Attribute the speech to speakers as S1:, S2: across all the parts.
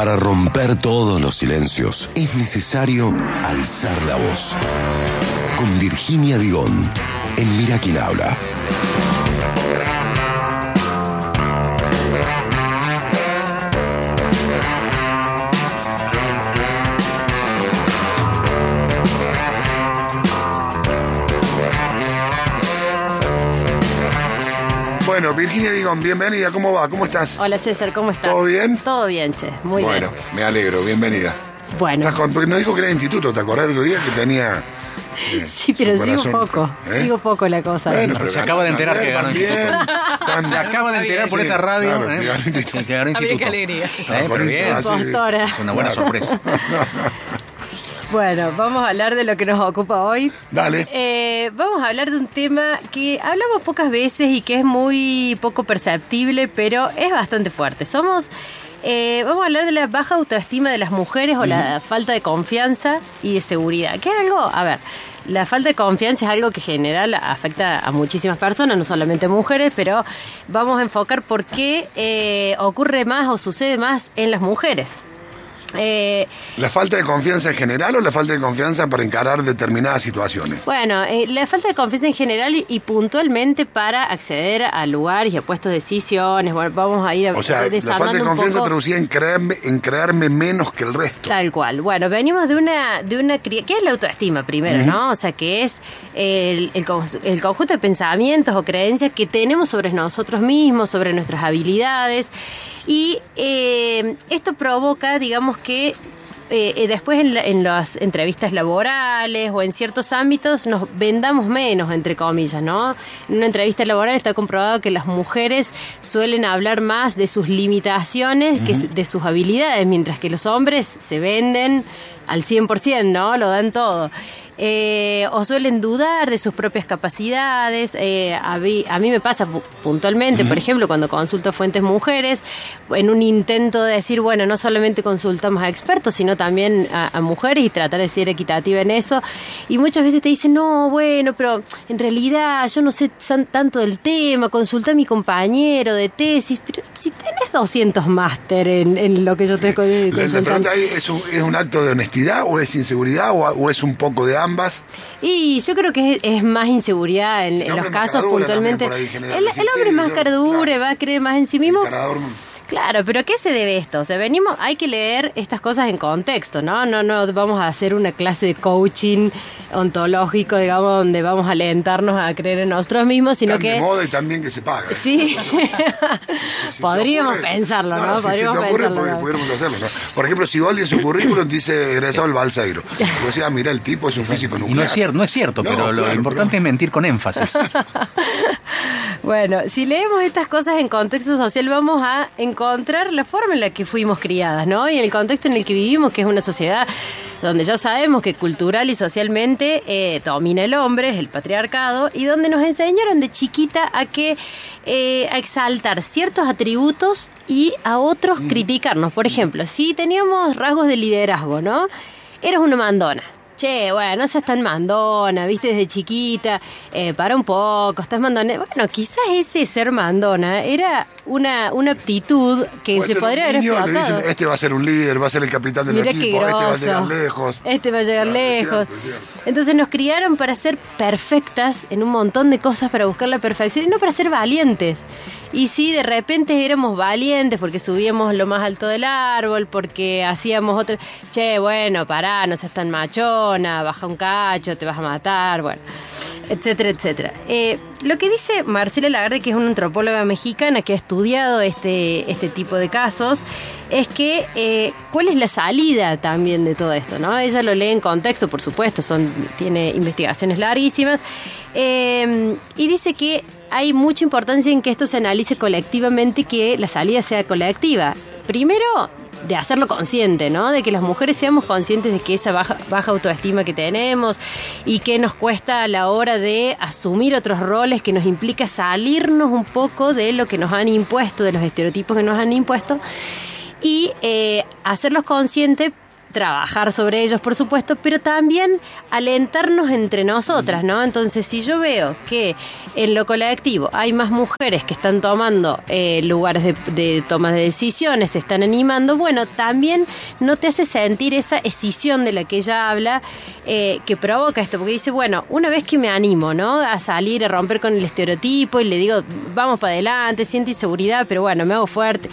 S1: Para romper todos los silencios es necesario alzar la voz. Con Virginia Digón, en Mira quién habla.
S2: Bueno, Virginia Digón, bienvenida, ¿cómo va? ¿Cómo estás?
S3: Hola César, ¿cómo estás?
S2: ¿Todo bien?
S3: Todo bien, che, muy
S2: bueno,
S3: bien.
S2: me alegro, bienvenida.
S3: Bueno,
S2: Estás con- nos dijo que era de instituto, ¿te acordás el otro día que tenía... eh,
S3: sí, pero sigo
S2: corazón?
S3: poco,
S2: ¿Eh?
S3: sigo poco la cosa.
S2: Bueno, pero
S4: Se
S2: ganó
S4: acaba de enterar
S2: también,
S4: que ganó
S2: también.
S4: Se acaba de enterar por
S2: Sí,
S4: esta radio
S2: claro,
S4: ¿eh?
S2: que ganó instituto.
S4: que ganó
S5: Habría
S4: instituto.
S5: que alegría.
S4: Eh, pero
S2: Bonito,
S4: bien. una buena sorpresa.
S3: Bueno, vamos a hablar de lo que nos ocupa hoy.
S2: Dale.
S3: Eh, vamos a hablar de un tema que hablamos pocas veces y que es muy poco perceptible, pero es bastante fuerte. Somos, eh, vamos a hablar de la baja autoestima de las mujeres o la falta de confianza y de seguridad. Que es algo, a ver, la falta de confianza es algo que en general afecta a muchísimas personas, no solamente mujeres, pero vamos a enfocar por qué eh, ocurre más o sucede más en las mujeres. Eh,
S2: ¿La falta de confianza en general o la falta de confianza para encarar determinadas situaciones?
S3: Bueno, eh, la falta de confianza en general y, y puntualmente para acceder a lugares y a puestos de decisiones. Bueno, vamos a ir a-
S2: O sea, la falta de confianza traducida en creerme, en creerme menos que el resto.
S3: Tal cual. Bueno, venimos de una, de una. ¿Qué es la autoestima primero, no? O sea, que es el, el, el conjunto de pensamientos o creencias que tenemos sobre nosotros mismos, sobre nuestras habilidades. Y eh, esto provoca, digamos que eh, eh, después en, la- en las entrevistas laborales o en ciertos ámbitos nos vendamos menos, entre comillas, ¿no? En una entrevista laboral está comprobado que las mujeres suelen hablar más de sus limitaciones que de sus habilidades, mientras que los hombres se venden al 100%, ¿no? Lo dan todo. Eh, o suelen dudar de sus propias capacidades. Eh, a, mí, a mí me pasa pu- puntualmente, por ejemplo, cuando consulto fuentes mujeres, en un intento de decir, bueno, no solamente consultamos a expertos, sino también a, a mujeres y tratar de ser equitativa en eso. Y muchas veces te dicen, no, bueno, pero en realidad yo no sé tanto del tema, consulta a mi compañero de tesis, pero si tenés 200 máster en, en lo que yo te
S2: La,
S3: consultando.
S2: pregunta ahí, ¿es un, ¿es un acto de honestidad o es inseguridad o, o es un poco de ambas?
S3: Y yo creo que es, es más inseguridad en, los casos puntualmente.
S2: ahí,
S3: el, el hombre
S2: sí,
S3: más caradura,
S2: claro.
S3: va a creer más en sí mismo. Claro, pero ¿a qué se debe esto? O sea, venimos, hay que leer estas cosas en contexto, ¿no? No, no vamos a hacer una clase de coaching ontológico, digamos, donde vamos a alentarnos a creer en nosotros mismos, sino
S2: tan de
S3: que
S2: moda y también que se paga.
S3: sí,
S2: Si
S3: podríamos pensarlo, ¿no?
S2: si se te
S3: Podríamos
S2: ocurre,
S3: pensarlo.
S2: pudiéramos hacerlo. ¿no? Por ejemplo, si Valdi en su currículum dice egresado al Balseiro. Y vos decís, ah, mira, el tipo es un físico nuclear.
S4: Y no es cierto, no es cierto,
S2: No,
S4: pero lo importante es mentir con énfasis.
S3: Bueno, si leemos estas cosas en contexto social, vamos a encontrar la forma en la que fuimos criadas, ¿no? Y en el contexto en el que vivimos, que es una sociedad donde ya sabemos que cultural y socialmente eh, domina el hombre, es el patriarcado, y donde nos enseñaron de chiquita a que eh, a exaltar ciertos atributos y a otros criticarnos. Por ejemplo, si teníamos rasgos de liderazgo, ¿no? Eras una mandona. Che, bueno, no seas tan mandona, viste, desde chiquita, eh, para un poco, estás mandona. Bueno, quizás ese ser mandona era una, una aptitud que
S2: O
S3: se
S2: este
S3: podría haber explotado.
S2: dicen, este va a ser un líder, va a ser el capitán del
S3: qué
S2: equipo, este va a llegar lejos.
S3: Este va a llegar
S2: es
S3: lejos.
S2: cierto, es cierto.
S3: Entonces nos criaron para ser perfectas en un montón de cosas, para buscar la perfección y no para ser valientes. Y si de repente éramos valientes porque subíamos lo más alto del árbol, porque hacíamos otro. Che, bueno, pará, no seas tan baja un cacho, te vas a matar, bueno, etcétera, etcétera. Eh, lo que dice Marcela Lagarde, que es una antropóloga mexicana que ha estudiado este, este tipo de casos, es que eh, cuál es la salida también de todo esto, ¿no? Ella lo lee en contexto, por supuesto, son, tiene investigaciones larguísimas, eh, y dice que hay mucha importancia en que esto se analice colectivamente y que la salida sea colectiva. Primero, de hacerlo consciente, ¿no? De que las mujeres seamos conscientes de que esa baja, baja autoestima que tenemos y que nos cuesta a la hora de asumir otros roles, que nos implica salirnos un poco de lo que nos han impuesto, de los estereotipos que nos han impuesto, y eh, hacerlos conscientes trabajar sobre ellos, por supuesto, pero también alentarnos entre nosotras, ¿no? Entonces, si yo veo que en lo colectivo hay más mujeres que están tomando eh, lugares de, de toma de decisiones, se están animando, bueno, también no te hace sentir esa escisión de la que ella habla eh, que provoca esto, porque dice, bueno, una vez que me animo, ¿no? A salir, a romper con el estereotipo y le digo, vamos para adelante, siento inseguridad, pero bueno, me hago fuerte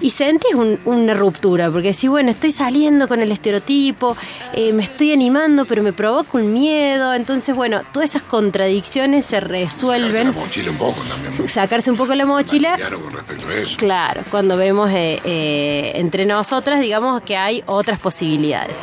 S3: y sentís un- una ruptura, porque decís, bueno, estoy saliendo con el estereotipo, eh, me estoy animando, pero me provoca un miedo, entonces, bueno, todas esas contradicciones se
S2: Sacarse
S3: resuelven,
S2: la mochila un poco también.
S3: sacarse un poco la mochila.
S2: Claro, con respecto a eso.
S3: Claro, cuando vemos eh, eh, entre nosotras, digamos que hay otras posibilidades.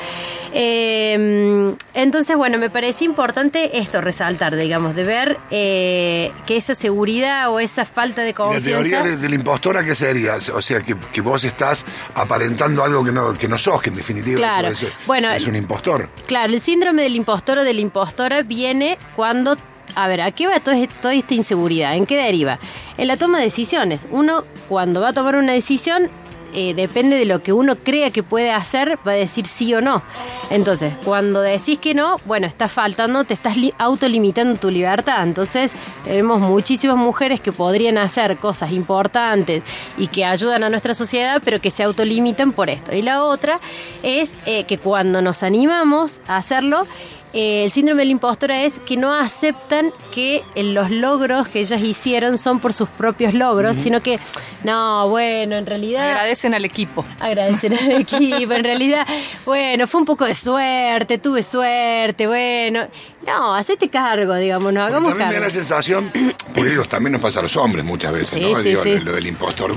S3: Eh, entonces, bueno, me parece importante esto, resaltar, digamos, de ver eh, que esa seguridad o esa falta de
S2: ¿Y La
S3: confianza...
S2: teoría de, de la impostora, ¿qué sería? O sea, que, que vos estás aparentando algo que no, que no sos, que en definitiva
S3: Claro.
S2: es,
S3: Bueno,
S2: es un impostor.
S3: Claro, el síndrome del impostor o de la impostora viene cuando... A ver, ¿a qué va toda, toda esta inseguridad? ¿En qué deriva? En la toma de decisiones. Uno, cuando va a tomar una decisión, eh, depende de lo que uno crea que puede hacer, va a decir sí o no. Entonces, cuando decís que no, bueno, estás faltando, te estás li- autolimitando tu libertad. Entonces, tenemos muchísimas mujeres que podrían hacer cosas importantes y que ayudan a nuestra sociedad, pero que se autolimitan por esto. Y la otra es eh, que cuando nos animamos a hacerlo, eh, el síndrome del impostora es que no aceptan que los logros que ellas hicieron son por sus propios logros, sino que, no, bueno, en realidad...
S5: Agradecen al equipo.
S3: Agradecer al equipo, en realidad, bueno, fue un poco de suerte, tuve suerte, bueno. No, hacete cargo, digamos, nos
S2: Porque
S3: hagamos
S2: también me da
S3: cargo.
S2: la sensación, porque digo, también nos pasa a los hombres muchas veces,
S3: Sí,
S2: ¿no?
S3: sí,
S2: Digo,
S3: sí.
S2: Lo, lo del impostor.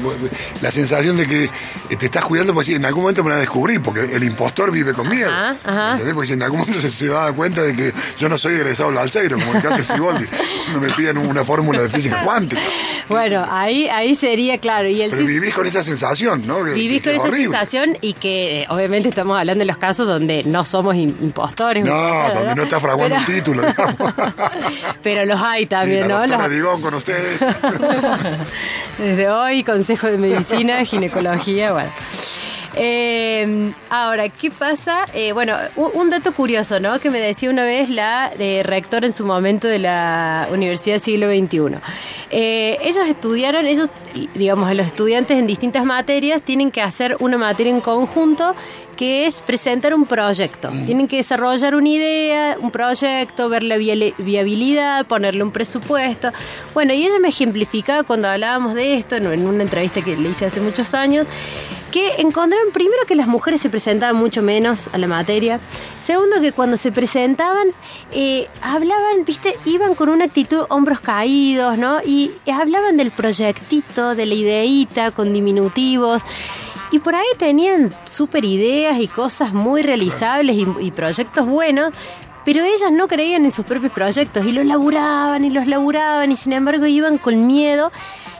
S2: La sensación de que eh, te estás cuidando porque en algún momento me la descubrí, porque el impostor vive con miedo.
S3: Ajá, ajá.
S2: ¿Entendés? Porque si en algún momento se, se va a dar cuenta de que yo no soy egresado al Alceiro, como el caso de Siboldi, cuando me piden una fórmula de física cuántica.
S3: Bueno, ahí, ahí sería claro. Y el
S2: Pero vivís con esa sensación, ¿no?
S3: Vivís
S2: que
S3: con
S2: es
S3: esa sensación y que eh, obviamente estamos hablando de los casos donde no somos im- impostores.
S2: No, donde no está fraguando un título, digamos.
S3: Pero los hay
S2: Y
S3: también,
S2: la
S3: ¿no?
S2: doctora
S3: Los-
S2: Digón con ustedes.
S3: Desde hoy, Consejo de Medicina, Ginecología, bueno. Eh, ahora, ¿qué pasa? Eh, bueno, un, un dato curioso, ¿no? Que me decía una vez la eh, rectora en su momento de la Universidad Siglo XXI. Eh, ellos estudiaron, ellos, digamos, los estudiantes en distintas materias tienen que hacer una materia en conjunto que es presentar un proyecto. Tienen que desarrollar una idea, un proyecto, ver la viabilidad, ponerle un presupuesto. Bueno, y ella me ejemplificaba cuando hablábamos de esto en en una entrevista que le hice hace muchos años, que encontraron primero que las mujeres se presentaban mucho menos a la materia, segundo que cuando se presentaban eh, hablaban, viste, iban con una actitud hombros caídos, ¿no? Y hablaban del proyectito, de la ideita, con diminutivos. Y por ahí tenían súper ideas y cosas muy realizables y, y proyectos buenos, pero ellas no creían en sus propios proyectos y los laburaban y los laburaban y sin embargo iban con miedo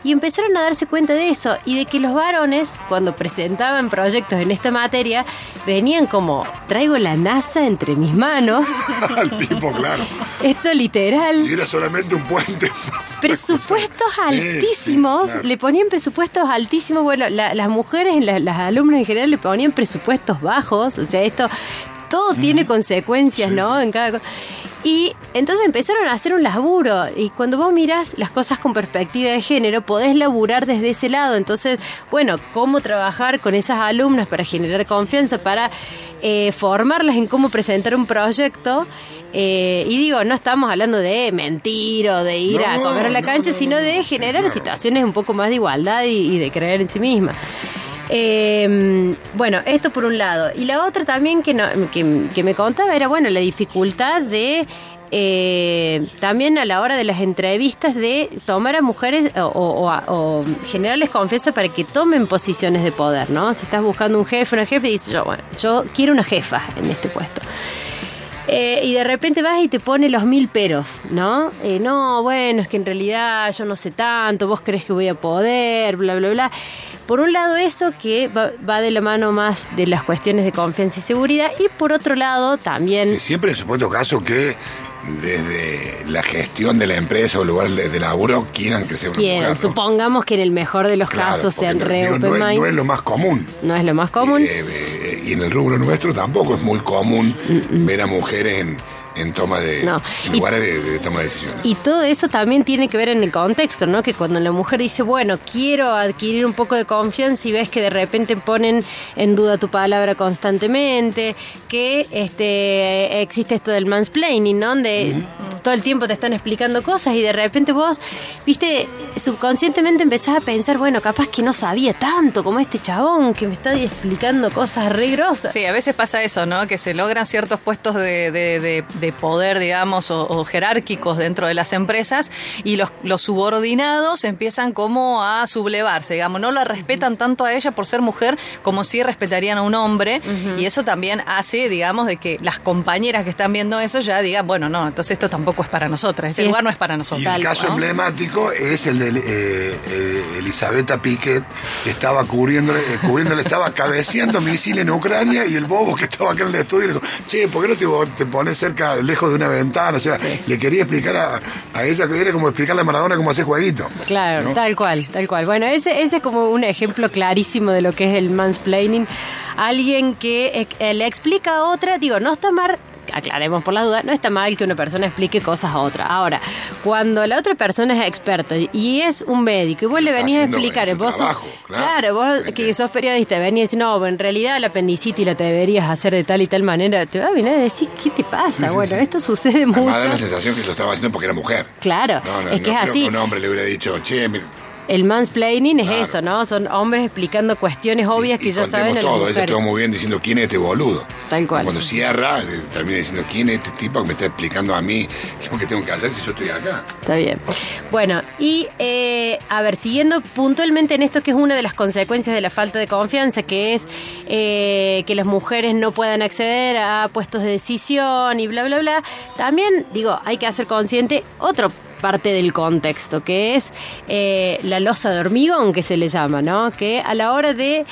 S3: y empezaron a darse cuenta de eso y de que los varones, cuando presentaban proyectos en esta materia, venían como, traigo la NASA entre mis manos,
S2: Al tipo, claro.
S3: esto literal.
S2: Y era solamente un puente.
S3: Presupuestos altísimos,
S2: claro.
S3: le ponían presupuestos altísimos. Bueno, la- las mujeres, la- las alumnas en general le ponían presupuestos bajos. O sea, esto todo tiene consecuencias, ¿no? En cada Y entonces empezaron a hacer un laburo. Y cuando vos mirás las cosas con perspectiva de género, podés laburar desde ese lado. Entonces, bueno, cómo trabajar con esas alumnas para generar confianza, para eh, formarlas en cómo presentar un proyecto. Eh, y digo, no estamos hablando de mentir o de ir a comer a la cancha,
S2: no,
S3: sino
S2: no,
S3: de generar situaciones un poco más de igualdad y, y de creer en sí misma. Eh, bueno, esto por un lado. Y la otra también que, no- que, me contaba era, bueno, la dificultad de... eh, también a la hora de las entrevistas de tomar a mujeres o, o- o- o generarles confianza para que tomen posiciones de poder, ¿no? Si estás buscando un jefe, una jefe, dices yo, bueno, yo quiero una jefa en este puesto. Eh, y de repente vas y te pone los mil peros, ¿no? Eh, no, bueno, es que en realidad yo no sé tanto, vos crees que voy a poder, bla, bla, bla. Por un lado eso que va, de la mano más de las cuestiones de confianza y seguridad y por otro lado también...
S2: Sí, siempre en supuesto caso que
S5: desde la gestión de la empresa o lugar de, laburo quieran que mujer. ¿no?
S3: supongamos que en el mejor de los
S5: Claro,
S3: casos sean re
S2: Digo,
S3: open
S2: no, es,
S3: mind.
S2: no es lo más común.
S3: No es lo más común.
S5: Eh, eh, y en el rubro nuestro tampoco es muy común ver a mujeres en, en toma de
S3: No.
S5: en
S3: Y-
S5: lugares de, de toma de decisiones.
S3: Y todo eso también tiene que ver en el contexto, ¿no? Que cuando la mujer dice, bueno, quiero adquirir un poco de confianza y ves que de repente ponen en duda tu palabra constantemente, que este existe esto del mansplaining, ¿no? Donde todo el tiempo te están explicando cosas y de repente vos, viste, subconscientemente empezás a pensar, bueno, capaz que no sabía tanto como este chabón que me está explicando cosas re grosas.
S6: Sí, a veces pasa eso, ¿no? Que se logran ciertos puestos de, de- de- de poder, digamos, o, o jerárquicos dentro de las empresas y los, los subordinados empiezan como a sublevarse, digamos, no la respetan tanto a ella por ser mujer como si respetarían a un hombre y eso también hace, digamos, de que las compañeras que están viendo eso ya digan, bueno, no, entonces esto tampoco es para nosotras, este
S3: Sí.
S6: lugar no es para
S2: Y
S6: nosotros.
S2: el caso emblemático es el de eh, eh, Elisabetta Piquet, que estaba cubriéndole, eh, cubriéndole, estaba cabeceando misil en Ucrania y el bobo que estaba acá en el estudio le dijo, che, ¿por qué no te, te pones cerca, lejos de una ventana? O sea, le quería explicar a, a ella que era como explicarle a Maradona cómo hacer jueguito.
S3: Claro,
S2: ¿no?
S3: tal cual, tal cual. Bueno, ese, ese es como un ejemplo clarísimo de lo que es el mansplaining. Alguien que eh, le explica a otra, digo, no está mal, aclaremos por la duda, no está mal que una persona explique cosas a otra. Ahora, cuando la otra persona es experta y es un médico y vos le venís a explicar, vos sos-
S5: claro.
S3: claro, vos que sos periodista, venís y no, en realidad la apendicitis la te deberías hacer de tal y tal manera, te va a venir a decir, ¿qué te pasa? bueno, esto sucede
S5: Además da la
S3: mucho.
S5: sensación que lo estaba haciendo porque era mujer.
S3: Claro,
S5: No, no,
S3: es que
S5: no
S3: es
S5: creo
S3: así.
S5: que un hombre le hubiera dicho, che, mira,
S3: El mansplaining es
S5: Claro.
S3: eso, ¿no? Son hombres explicando cuestiones obvias
S5: y-
S3: que
S5: y
S3: ya saben a las
S5: todo, ella muy bien diciendo quién es este boludo.
S3: Tal cual.
S5: Cuando cierra, eh, termina diciendo quién es este tipo que me está explicando a mí lo que tengo que hacer si yo estoy acá.
S3: Está bien. Bueno, y eh, a ver, siguiendo puntualmente en esto que es una de las consecuencias de la falta de confianza, que es eh, que las mujeres no puedan acceder a puestos de decisión y bla, bla, bla, también, digo, hay que hacer consciente otro parte del contexto, que es eh, la losa de hormigón que se le llama, ¿no? Que a la hora de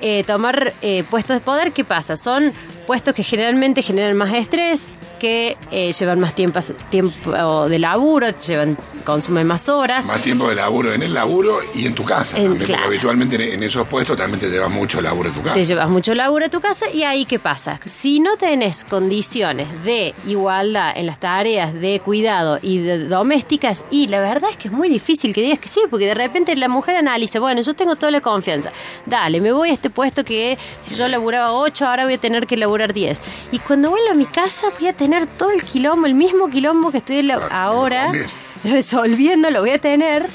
S3: eh, tomar eh, puestos de poder, ¿qué pasa? Son puestos que generalmente generan más estrés, que eh, llevan más tiempo, tiempo de laburo, llevan, consumen más horas.
S5: Más tiempo de laburo en el laburo y en tu casa.
S3: En-
S5: también,
S3: claro.
S5: Porque habitualmente en, esos puestos también te llevas mucho laburo en tu casa.
S3: Te llevas mucho laburo a tu casa y ahí qué pasa. Si no tenés condiciones de igualdad en las tareas de cuidado y de domésticas, y la verdad es que es muy difícil que digas que sí, porque de repente la mujer analiza, bueno, yo tengo toda la confianza, dale, me voy a este puesto que si yo laburaba 8, ahora voy a tener que laburar 10. Y cuando vuelvo a mi casa voy a tener todo el quilombo, el mismo quilombo que estoy ahora resolviendo, lo voy a tener.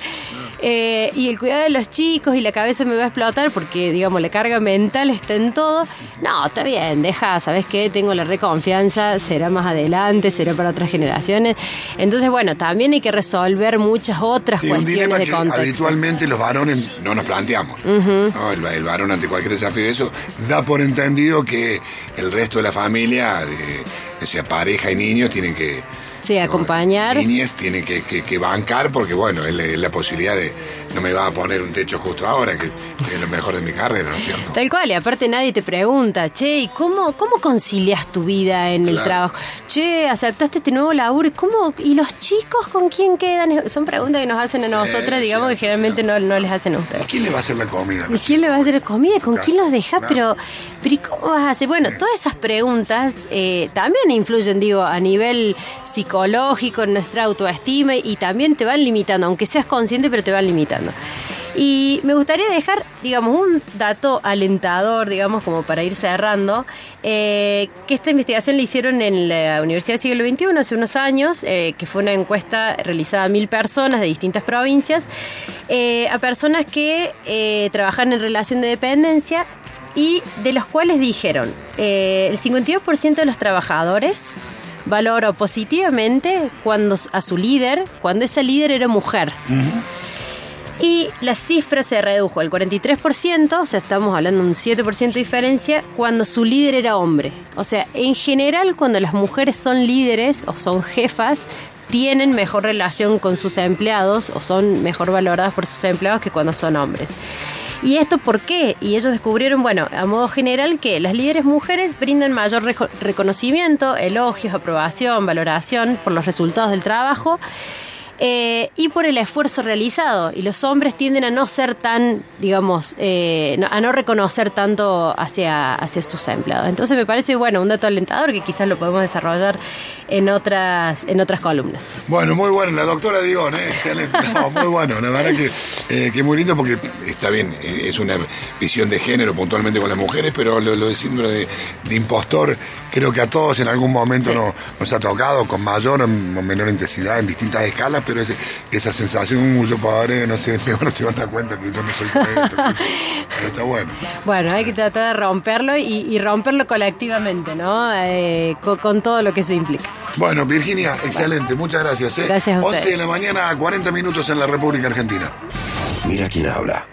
S3: Eh, y el cuidado de los chicos y la cabeza me va a explotar porque, digamos, la carga mental está en todo. No, está bien, deja, ¿sabes qué? Tengo la reconfianza, será más adelante, será para otras generaciones. Entonces, bueno, también hay que resolver muchas otras
S2: Sí, un
S3: cuestiones
S2: dilema
S3: de
S2: que
S3: contexto.
S2: habitualmente los varones
S5: No nos planteamos. No, el, el varón ante cualquier desafío de eso
S2: da por entendido
S5: que el resto de la familia, de, o sea, pareja y niños, tienen que...
S3: Sí, acompañar.
S5: Niñas tienen que, que- que bancar porque, bueno, es la, es la posibilidad de... No me va a poner un techo justo ahora, que es lo mejor de mi carrera, ¿no es cierto?
S3: Tal cual, y aparte nadie te pregunta, che, ¿y cómo, cómo concilias tu vida en el trabajo? Che, ¿aceptaste este nuevo laburo? ¿Y ¿Cómo? ¿Y los chicos con quién quedan? Son preguntas que nos hacen a
S5: Sí,
S3: nosotras, digamos, que generalmente no, no les hacen a ustedes.
S2: ¿Quién le va a hacer la comida?
S3: ¿Y quién le va a hacer comida? ¿Con quién los deja?
S2: claro.
S3: Pero, pero ¿y cómo vas a hacer? Bueno, todas esas preguntas eh, también influyen, digo, a nivel psicológico, en nuestra autoestima y también te van limitando, aunque seas consciente, pero te van limitando. Y me gustaría dejar, digamos, un dato alentador, digamos, como para ir cerrando, eh, que esta investigación la hicieron en la Universidad del Siglo XXI hace unos años, eh, que fue una encuesta realizada a mil personas de distintas provincias, eh, a personas que trabajan en relación de dependencia y de los cuales dijeron, el 52% de los trabajadores valoró positivamente cuando a su líder, cuando esa líder era mujer. Y la cifra se redujo al 43%, o sea, estamos hablando de un 7% de diferencia, cuando su líder era hombre. O sea, en general, cuando las mujeres son líderes o son jefas, tienen mejor relación con sus empleados o son mejor valoradas por sus empleados que cuando son hombres. ¿Y esto por qué? Y ellos descubrieron, bueno, a modo general, que las líderes mujeres brindan mayor reconocimiento, elogios, aprobación, valoración por los resultados del trabajo. Eh, y por el esfuerzo realizado. Y los hombres tienden a no ser tan, digamos, eh, a no reconocer tanto hacia, hacia sus empleados. Entonces me parece, bueno, un dato alentador que quizás lo podemos desarrollar en otras, en otras columnas.
S2: Bueno, muy bueno, la doctora Dion, ¿eh? excelente. No, muy bueno, la verdad que, eh, que muy lindo porque
S5: Está bien, es una visión de género puntualmente con las mujeres, pero lo, lo de síndrome de, de impostor,
S2: creo que a todos en algún momento nos, nos ha tocado con mayor o menor intensidad en distintas escalas, pero ese- esa sensación, "Uh, yo padre, no sé, ahora se van a dar cuenta que yo no soy correcto. Pero está bueno.
S3: Bueno, hay que tratar de romperlo y, y romperlo colectivamente, ¿no? Eh, co- con, todo lo que eso implica.
S2: Bueno, Virginia, excelente, muchas gracias. ¿eh?
S3: Gracias a
S2: 11 de la mañana, 40 minutos en la República Argentina.
S1: Mira quién habla.